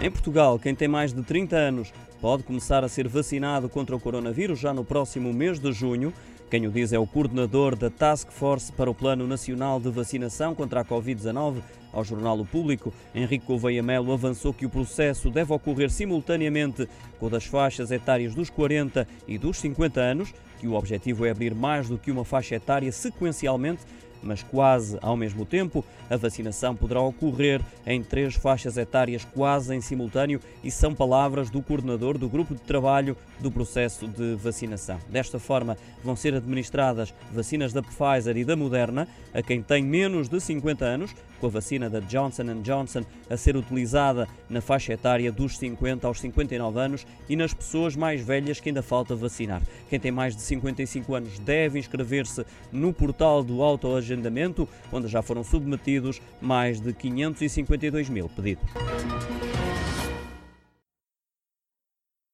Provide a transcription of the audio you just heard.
Em Portugal, quem tem mais de 30 anos pode começar a ser vacinado contra o coronavírus já no próximo mês de junho. Quem o diz é o coordenador da Task Force para o Plano Nacional de Vacinação contra a Covid-19. Ao jornal O Público, Henrique Gouveia Melo avançou que o processo deve ocorrer simultaneamente com o das faixas etárias dos 40 e dos 50 anos, que o objetivo é abrir mais do que uma faixa etária sequencialmente mas quase ao mesmo tempo. A vacinação poderá ocorrer em três faixas etárias quase em simultâneo e são palavras do coordenador do grupo de trabalho do processo de vacinação. Desta forma, vão ser administradas vacinas da Pfizer e da Moderna a quem tem menos de 50 anos, com a vacina da Johnson Johnson a ser utilizada na faixa etária dos 50 aos 59 anos e nas pessoas mais velhas que ainda falta vacinar. Quem tem mais de 55 anos deve inscrever-se no portal do autoagendamento agendamento, onde já foram submetidos mais de 552 mil pedidos.